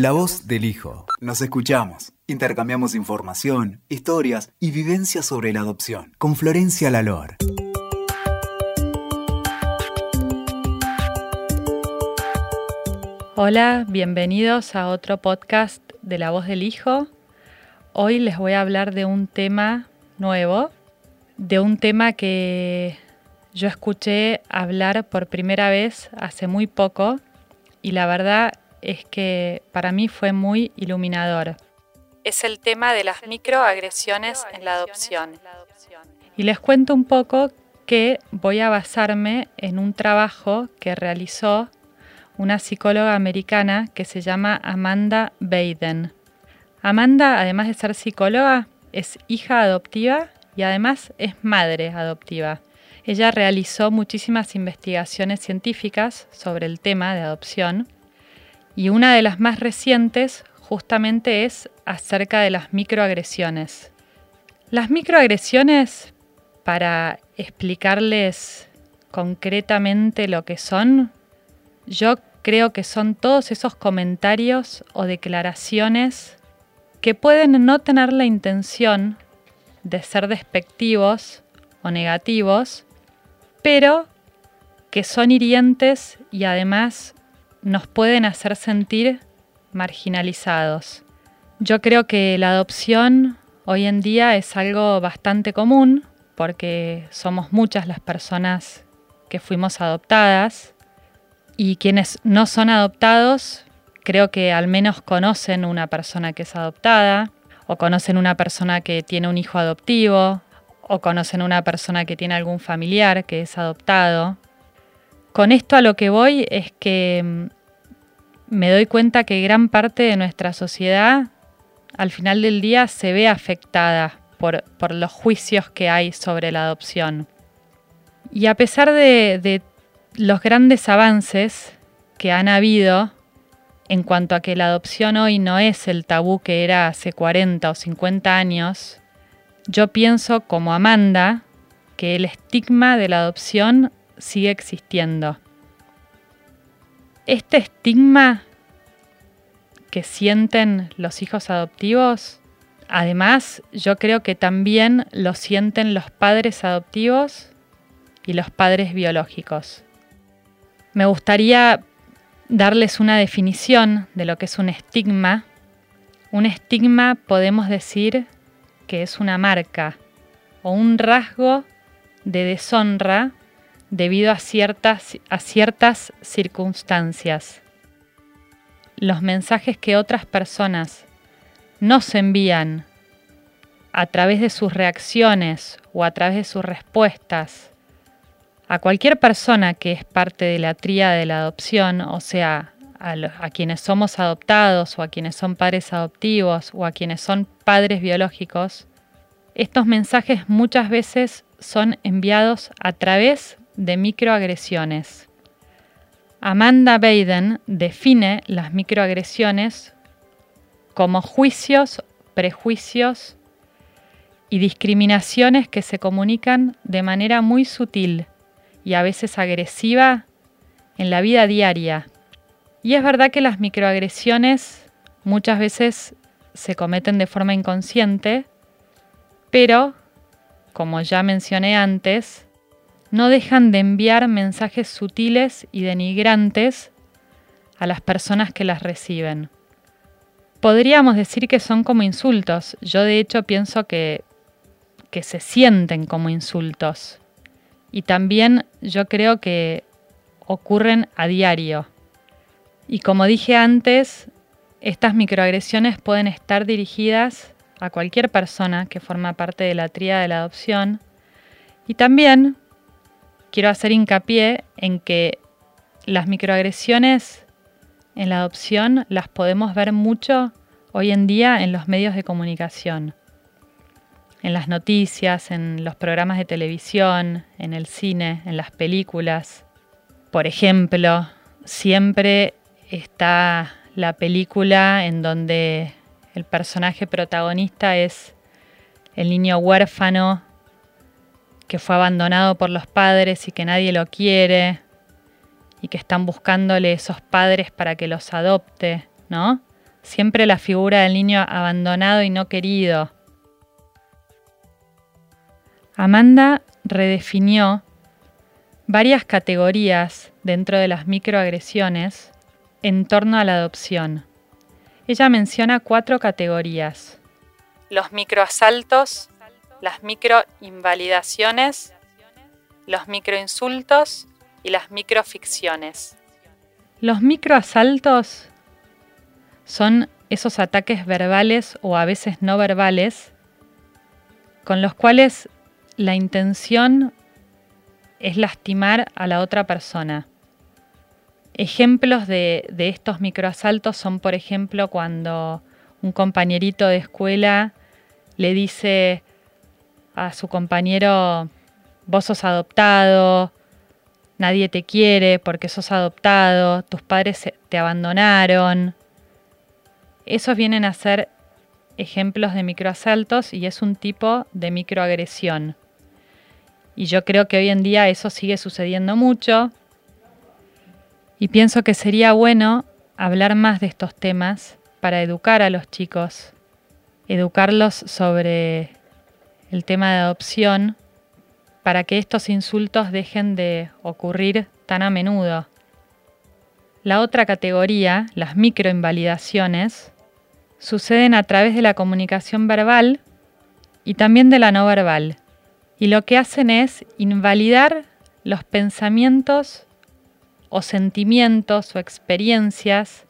La voz del hijo. Nos escuchamos. Intercambiamos información, historias y vivencias sobre la adopción. Con Florencia Lalor. Hola, bienvenidos a otro podcast de La voz del hijo. Hoy les voy a hablar de un tema nuevo, de un tema que yo escuché hablar por primera vez hace muy poco y la verdad es que para mí fue muy iluminador. Es el tema de las microagresiones en la adopción. Y les cuento un poco que voy a basarme en un trabajo que realizó una psicóloga americana que se llama Amanda Baden. Amanda, además de ser psicóloga, es hija adoptiva y además es madre adoptiva. Ella realizó muchísimas investigaciones científicas sobre el tema de adopción y una de las más recientes justamente es acerca de las microagresiones. Las microagresiones, para explicarles concretamente lo que son, yo creo que son todos esos comentarios o declaraciones que pueden no tener la intención de ser despectivos o negativos, pero que son hirientes y además nos pueden hacer sentir marginalizados. Yo creo que la adopción hoy en día es algo bastante común porque somos muchas las personas que fuimos adoptadas y quienes no son adoptados creo que al menos conocen una persona que es adoptada o conocen una persona que tiene un hijo adoptivo o conocen una persona que tiene algún familiar que es adoptado. Con esto a lo que voy es que mm, me doy cuenta que gran parte de nuestra sociedad al final del día se ve afectada por, los juicios que hay sobre la adopción. Y a pesar de, de los grandes avances que han habido en cuanto a que la adopción hoy no es el tabú que era hace 40 o 50 años, yo pienso como Amanda que el estigma de la adopción sigue existiendo. Este estigma sienten los hijos adoptivos, además yo creo que también lo sienten los padres adoptivos y los padres biológicos. Me gustaría darles una definición de lo que es un estigma. Un estigma podemos decir que es una marca o un rasgo de deshonra debido a ciertas, a ciertas circunstancias. Los mensajes que otras personas nos envían a través de sus reacciones o a través de sus respuestas a cualquier persona que es parte de la tría de la adopción, o sea, a, quienes somos adoptados o a quienes son padres adoptivos o a quienes son padres biológicos, estos mensajes muchas veces son enviados a través de microagresiones. Amanda Baden define las microagresiones como juicios, prejuicios y discriminaciones que se comunican de manera muy sutil y a veces agresiva en la vida diaria. Y es verdad que las microagresiones muchas veces se cometen de forma inconsciente, pero, como ya mencioné antes, no dejan de enviar mensajes sutiles y denigrantes a las personas que las reciben. Podríamos decir que son como insultos. Yo de hecho pienso que, que se sienten como insultos y también yo creo que ocurren a diario. Y como dije antes, estas microagresiones pueden estar dirigidas a cualquier persona que forma parte de la tría de la adopción. Y también quiero hacer hincapié en que las microagresiones en la adopción las podemos ver mucho hoy en día en los medios de comunicación en las noticias, en los programas de televisión, en el cine, en las películas. Por ejemplo, siempre está la película en donde el personaje protagonista es el niño huérfano que fue abandonado por los padres y que nadie lo quiere y que están buscándole esos padres para que los adopte, ¿no? siempre la figura del niño abandonado y no querido. Amanda redefinió varias categorías dentro de las microagresiones en torno a la adopción. Ella menciona cuatro categorías. Los microasaltos, las microinvalidaciones, los microinsultos y las microficciones. Los microasaltos son esos ataques verbales o a veces no verbales con los cuales la intención es lastimar a la otra persona. Ejemplos de, estos microasaltos son, por ejemplo, cuando un compañerito de escuela le dice a su compañero, vos sos adoptado, nadie te quiere porque sos adoptado, tus padres te abandonaron. Esos vienen a ser ejemplos de microasaltos y es un tipo de microagresión. Y yo creo que hoy en día eso sigue sucediendo mucho. Y pienso que sería bueno hablar más de estos temas para educar a los chicos, educarlos sobre el tema de adopción, para que estos insultos dejen de ocurrir tan a menudo. La otra categoría, las microinvalidaciones, suceden a través de la comunicación verbal y también de la no verbal y lo que hacen es invalidar los pensamientos o sentimientos o experiencias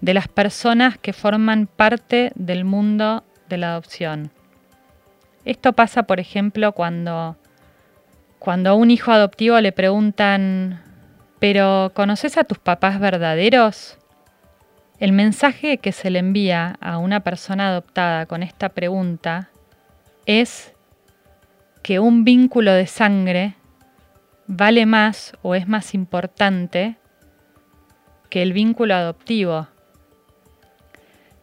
de las personas que forman parte del mundo de la adopción. Esto pasa, por ejemplo, cuando, cuando a un hijo adoptivo le preguntan, ¿pero conoces a tus papás verdaderos? El mensaje que se le envía a una persona adoptada con esta pregunta es que un vínculo de sangre vale más o es más importante que el vínculo adoptivo.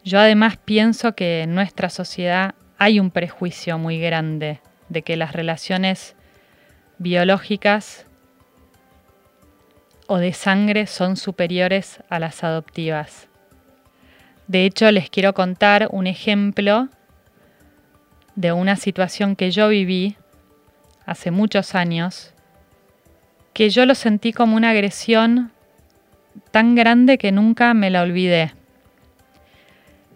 Yo además pienso que en nuestra sociedad hay un prejuicio muy grande de que las relaciones biológicas o de sangre son superiores a las adoptivas. De hecho, les quiero contar un ejemplo de una situación que yo viví hace muchos años, que yo lo sentí como una agresión tan grande que nunca me la olvidé.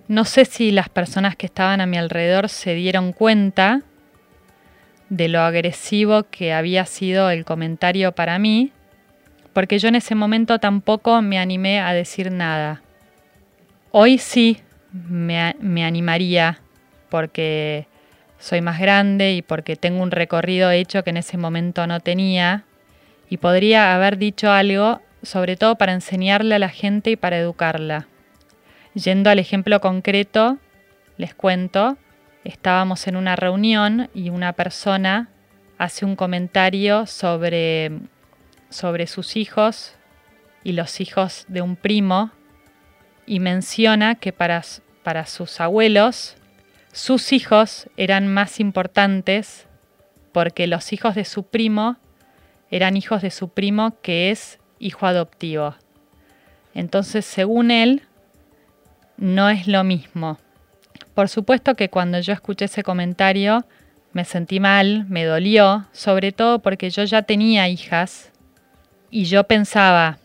No sé si las personas que estaban a mi alrededor se dieron cuenta de lo agresivo que había sido el comentario para mí, porque yo en ese momento tampoco me animé a decir nada. Hoy sí me, animaría, porque soy más grande y porque tengo un recorrido hecho que en ese momento no tenía y podría haber dicho algo, sobre todo para enseñarle a la gente y para educarla. Yendo al ejemplo concreto, les cuento, estábamos en una reunión y una persona hace un comentario sobre, sobre sus hijos y los hijos de un primo y menciona que para, para sus abuelos sus hijos eran más importantes porque los hijos de su primo eran hijos de su primo que es hijo adoptivo. Entonces, según él, no es lo mismo. Por supuesto que cuando yo escuché ese comentario me sentí mal, me dolió, sobre todo porque yo ya tenía hijas y yo pensaba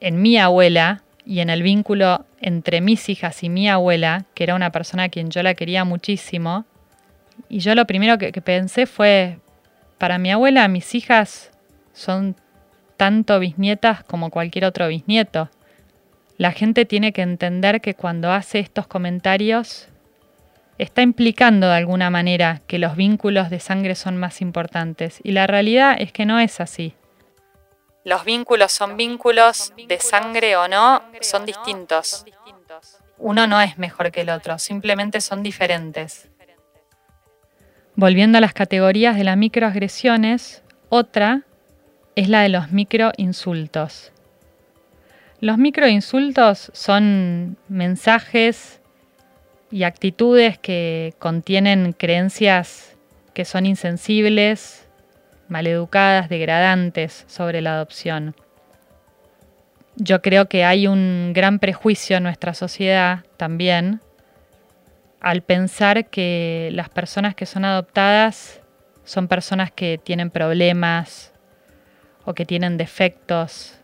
en mi abuela y en el vínculo entre mis hijas y mi abuela, que era una persona a quien yo la quería muchísimo, y yo lo primero que, pensé fue, para mi abuela mis hijas son tanto bisnietas como cualquier otro bisnieto. La gente tiene que entender que cuando hace estos comentarios está implicando de alguna manera que los vínculos de sangre son más importantes. Y la realidad es que no es así. Los vínculos son vínculos, de sangre o no, son distintos. Uno no es mejor que el otro, simplemente son diferentes. Volviendo a las categorías de las microagresiones, otra es la de los microinsultos. Los microinsultos son mensajes y actitudes que contienen creencias que son insensibles, maleducadas, degradantes sobre la adopción. yo creo que hay un gran prejuicio en nuestra sociedad también al pensar que las personas que son adoptadas son personas que tienen problemas o que tienen defectos.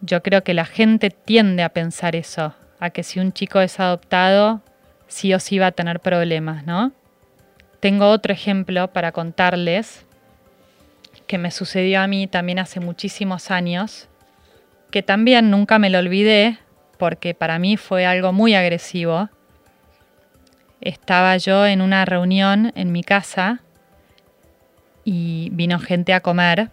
Yo creo que la gente tiende a pensar eso, a que si un chico es adoptado, sí o sí va a tener problemas, ¿no? Tengo otro ejemplo para contarles que me sucedió a mí también hace muchísimos años, que también nunca me lo olvidé porque para mí fue algo muy agresivo. Estaba yo en una reunión en mi casa y vino gente a comer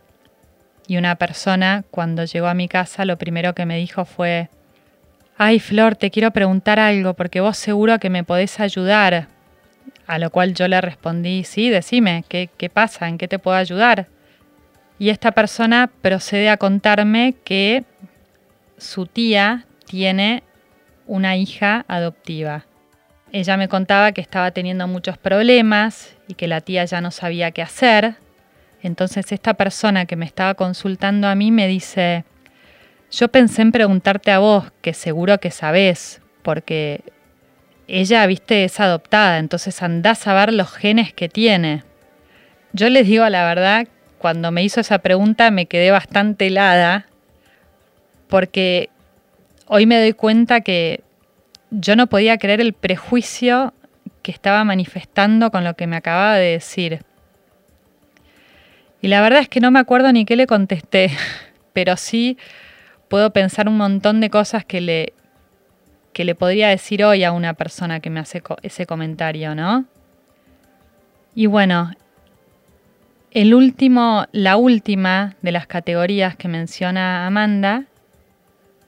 y una persona cuando llegó a mi casa lo primero que me dijo fue, ay Flor, te quiero preguntar algo porque vos seguro que me podés ayudar. A lo cual yo le respondí, sí, decime, ¿qué, qué pasa? ¿En qué te puedo ayudar? Y esta persona procede a contarme que su tía tiene una hija adoptiva. Ella me contaba que estaba teniendo muchos problemas y que la tía ya no sabía qué hacer. Entonces esta persona que me estaba consultando a mí me dice, yo pensé en preguntarte a vos, que seguro que sabés, porque ella, viste, es adoptada, entonces andás a ver los genes que tiene. Yo les digo la verdad, cuando me hizo esa pregunta me quedé bastante helada, porque hoy me doy cuenta que yo no podía creer el prejuicio que estaba manifestando con lo que me acababa de decir. Y la verdad es que no me acuerdo ni qué le contesté, pero sí puedo pensar un montón de cosas que le, que le podría decir hoy a una persona que me hace ese comentario, ¿no? Y bueno, el último, la última de las categorías que menciona Amanda,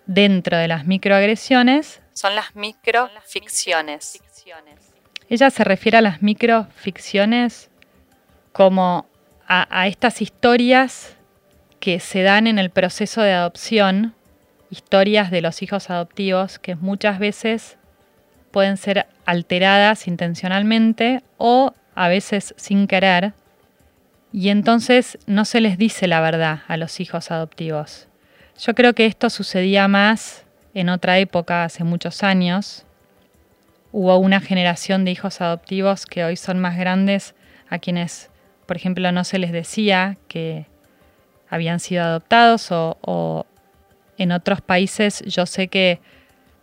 dentro de las microagresiones, son las microficciones. Ella se refiere a las microficciones como a, estas historias que se dan en el proceso de adopción, historias de los hijos adoptivos que muchas veces pueden ser alteradas intencionalmente o a veces sin querer, y entonces no se les dice la verdad a los hijos adoptivos. Yo creo que esto sucedía más en otra época, hace muchos años. Hubo una generación de hijos adoptivos que hoy son más grandes a quienes por ejemplo, no se les decía que habían sido adoptados o, en otros países yo sé que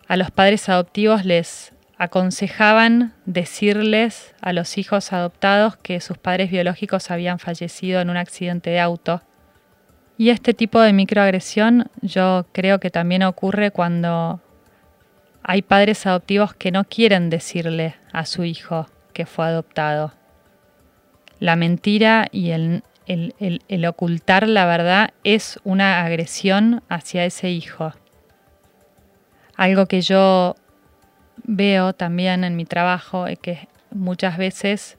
a los padres adoptivos les aconsejaban decirles a los hijos adoptados que sus padres biológicos habían fallecido en un accidente de auto. Y este tipo de microagresión yo creo que también ocurre cuando hay padres adoptivos que no quieren decirle a su hijo que fue adoptado la mentira y el, ocultar la verdad es una agresión hacia ese hijo. Algo que yo veo también en mi trabajo es que muchas veces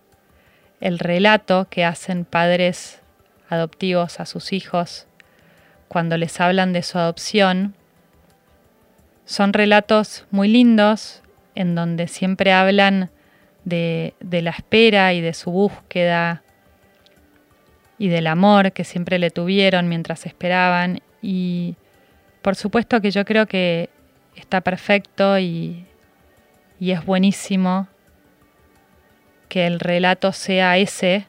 el relato que hacen padres adoptivos a sus hijos cuando les hablan de su adopción son relatos muy lindos en donde siempre hablan de, la espera y de su búsqueda y del amor que siempre le tuvieron mientras esperaban. Y por supuesto que yo creo que está perfecto y, y es buenísimo que el relato sea ese,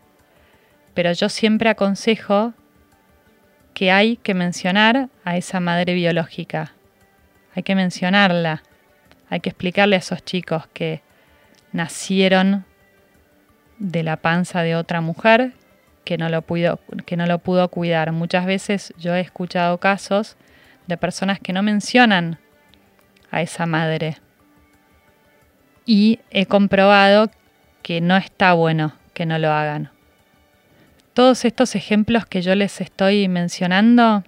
pero yo siempre aconsejo que hay que mencionar a esa madre biológica. Hay que mencionarla. Hay que explicarle a esos chicos que nacieron de la panza de otra mujer que no lo pudo, que no lo pudo cuidar. Muchas veces yo he escuchado casos de personas que no mencionan a esa madre. Y he comprobado que no está bueno que no lo hagan. Todos estos ejemplos que yo les estoy mencionando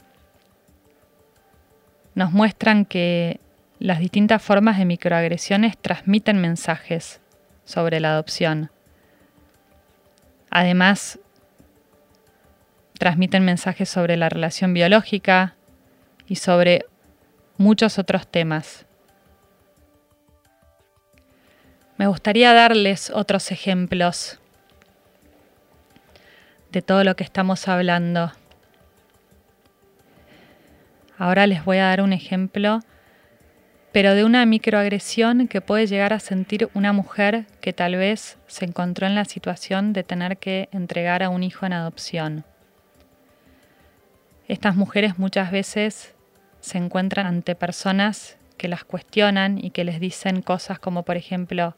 nos muestran que las distintas formas de microagresiones transmiten mensajes sobre la adopción. Además, transmiten mensajes sobre la relación biológica y sobre muchos otros temas. Me gustaría darles otros ejemplos de todo lo que estamos hablando. Ahora les voy a dar un ejemplo, pero de una microagresión que puede llegar a sentir una mujer que tal vez se encontró en la situación de tener que entregar a un hijo en adopción. Estas mujeres muchas veces se encuentran ante personas que las cuestionan y que les dicen cosas como por ejemplo,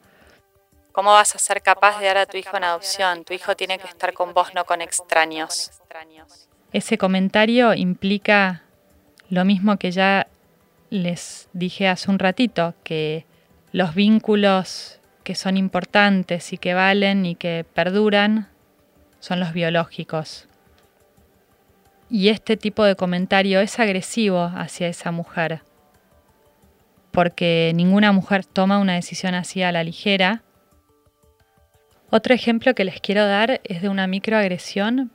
¿cómo vas a ser capaz de dar a tu hijo en adopción? Tu hijo tiene que estar con vos, no con extraños. Ese comentario implica lo mismo que ya les dije hace un ratito, que los vínculos que son importantes y que valen y que perduran son los biológicos. Y este tipo de comentario es agresivo hacia esa mujer, porque ninguna mujer toma una decisión así a la ligera. Otro ejemplo que les quiero dar es de una microagresión,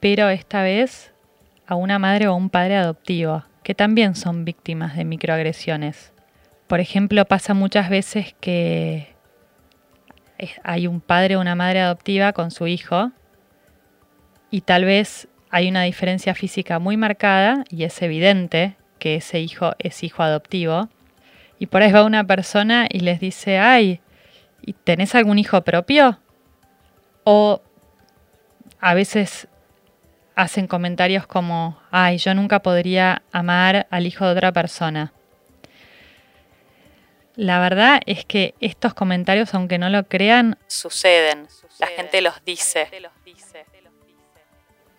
pero esta vez a una madre o un padre adoptivo, que también son víctimas de microagresiones. Por ejemplo, pasa muchas veces que hay un padre o una madre adoptiva con su hijo y tal vez hay una diferencia física muy marcada y es evidente que ese hijo es hijo adoptivo. Y por ahí va una persona y les dice, ay, ¿y ¿tenés algún hijo propio? O a veces hacen comentarios como, ay, yo nunca podría amar al hijo de otra persona. La verdad es que estos comentarios, aunque no lo crean, suceden. La gente los dice.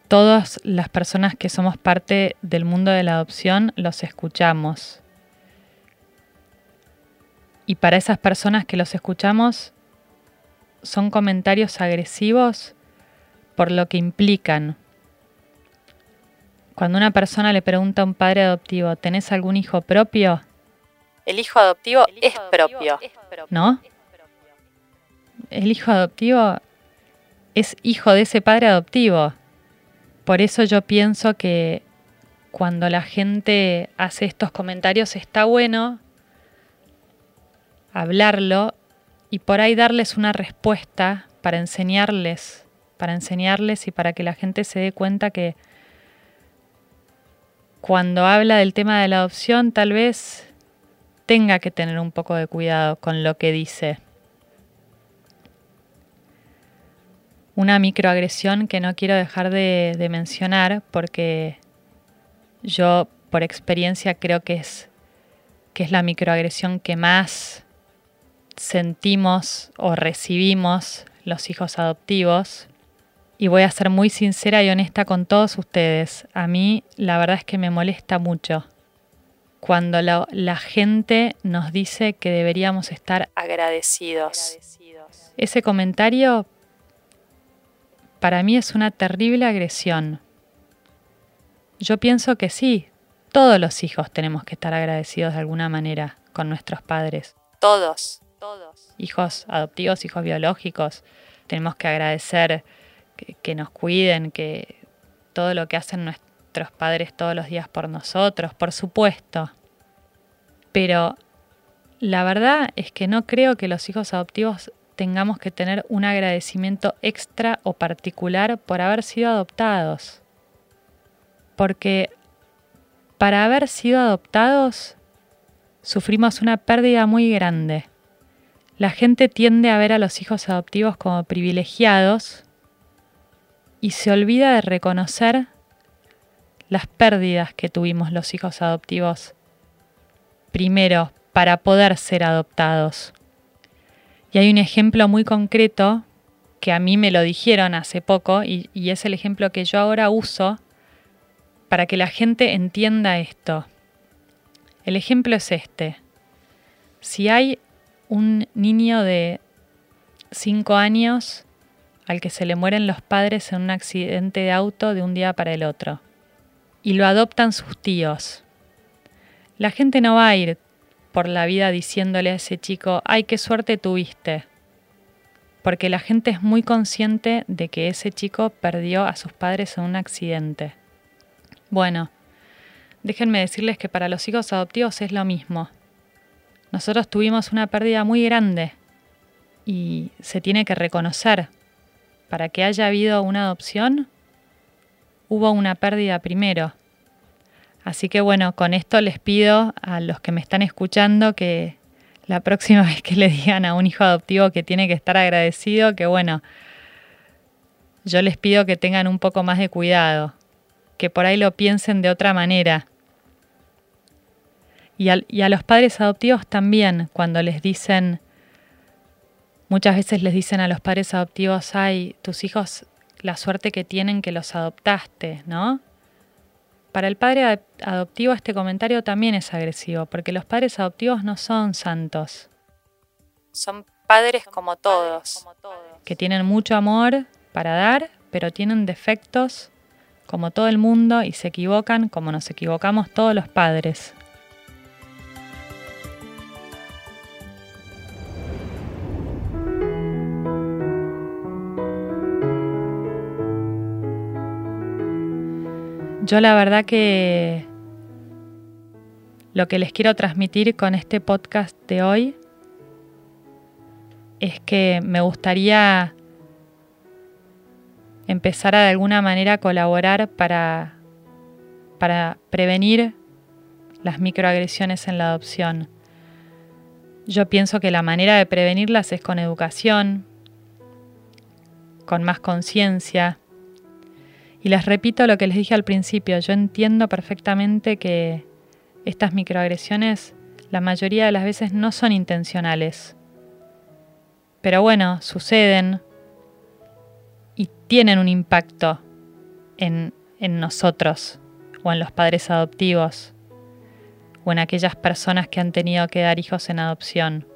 Todas las personas que somos parte del mundo de la adopción los escuchamos. Y para esas personas que los escuchamos, son comentarios agresivos por lo que implican, cuando una persona le pregunta a un padre adoptivo, ¿tenés algún hijo propio? El hijo adoptivo, es, propio, ¿no? El hijo adoptivo es hijo de ese padre adoptivo. Por eso yo pienso que cuando la gente hace estos comentarios está bueno hablarlo y por ahí darles una respuesta para enseñarles, para enseñarles y para que la gente se dé cuenta que cuando habla del tema de la adopción tal vez tenga que tener un poco de cuidado con lo que dice. Una microagresión que no quiero dejar de, mencionar porque yo por experiencia creo que es, que es la microagresión que más sentimos o recibimos los hijos adoptivos y voy a ser muy sincera y honesta con todos ustedes. A mí la verdad es que me molesta mucho cuando la, gente nos dice que deberíamos estar agradecidos. Ese comentario para mí es una terrible agresión. Yo pienso que sí, todos los hijos tenemos que estar agradecidos de alguna manera con nuestros padres. Todos. Todos. Hijos adoptivos, hijos biológicos. Tenemos que agradecer que, nos cuiden, que todo lo que hacen nuestros padres todos los días por nosotros, por supuesto. Pero la verdad es que no creo que los hijos adoptivos tengamos que tener un agradecimiento extra o particular por haber sido adoptados. Porque para haber sido adoptados sufrimos una pérdida muy grande. La gente tiende a ver a los hijos adoptivos como privilegiados y se olvida de reconocer las pérdidas que tuvimos los hijos adoptivos. Primero, para poder ser adoptados. Y hay un ejemplo muy concreto que a mí me lo dijeron hace poco y, es el ejemplo que yo ahora uso para que la gente entienda esto. El ejemplo es este. Si hay un niño de 5 años al que se le mueren los padres en un accidente de auto de un día para el otro. Y lo adoptan sus tíos. La gente no va a ir por la vida diciéndole a ese chico, ay, qué suerte tuviste. Porque la gente es muy consciente de que ese chico perdió a sus padres en un accidente. Bueno, déjenme decirles que para los hijos adoptivos es lo mismo. Nosotros tuvimos una pérdida muy grande y se tiene que reconocer para que haya habido una adopción, hubo una pérdida primero. Así que bueno, con esto les pido a los que me están escuchando que la próxima vez que le digan a un hijo adoptivo que tiene que estar agradecido, que bueno, yo les pido que tengan un poco más de cuidado, que por ahí lo piensen de otra manera. Y, y a los padres adoptivos también, cuando les dicen, muchas veces les dicen a los padres adoptivos, ay, tus hijos, la suerte que tienen que los adoptaste, ¿no? Para el padre adoptivo este comentario también es agresivo, porque los padres adoptivos no son santos. Son padres como todos, que tienen mucho amor para dar, pero tienen defectos como todo el mundo y se equivocan como nos equivocamos todos los padres. Yo la verdad que lo que les quiero transmitir con este podcast de hoy es que me gustaría empezar a de alguna manera a colaborar para, para prevenir las microagresiones en la adopción. Yo pienso que la manera de prevenirlas es con educación, con más conciencia, y les repito lo que les dije al principio, yo entiendo perfectamente que estas microagresiones la mayoría de las veces no son intencionales. Pero bueno, suceden y tienen un impacto en, en nosotros o en los padres adoptivos o en aquellas personas que han tenido que dar hijos en adopción.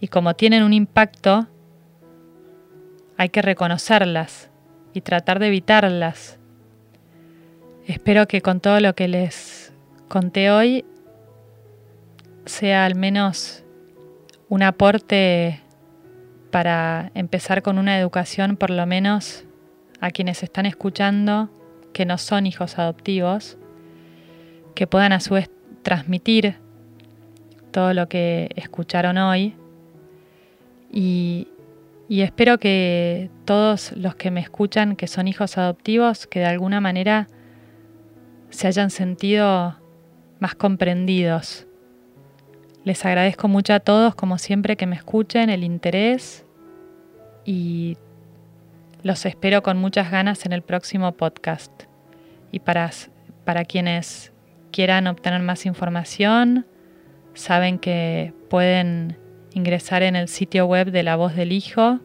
Y como tienen un impacto, hay que reconocerlas y tratar de evitarlas. Espero que con todo lo que les conté hoy sea al menos un aporte para empezar con una educación por lo menos a quienes están escuchando que no son hijos adoptivos, que puedan a su vez transmitir todo lo que escucharon hoy y, y espero que todos los que me escuchan, que son hijos adoptivos, que de alguna manera se hayan sentido más comprendidos. Les agradezco mucho a todos, como siempre, que me escuchen, el interés y los espero con muchas ganas en el próximo podcast. Y para, para quienes quieran obtener más información, saben que pueden ingresar en el sitio web de La Voz del Hijo,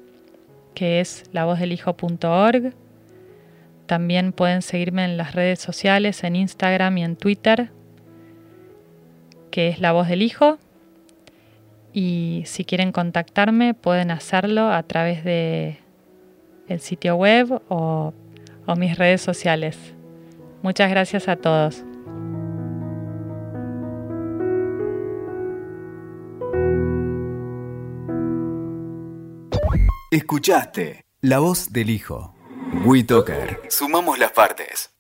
que es lavozdelhijo.org. También pueden seguirme en las redes sociales, en Instagram y en Twitter, que es La Voz del Hijo. Y si quieren contactarme, pueden hacerlo a través de el sitio web o, o mis redes sociales. Muchas gracias a todos. Escuchaste La Voz del Hijo. WeToker. Sumamos las partes.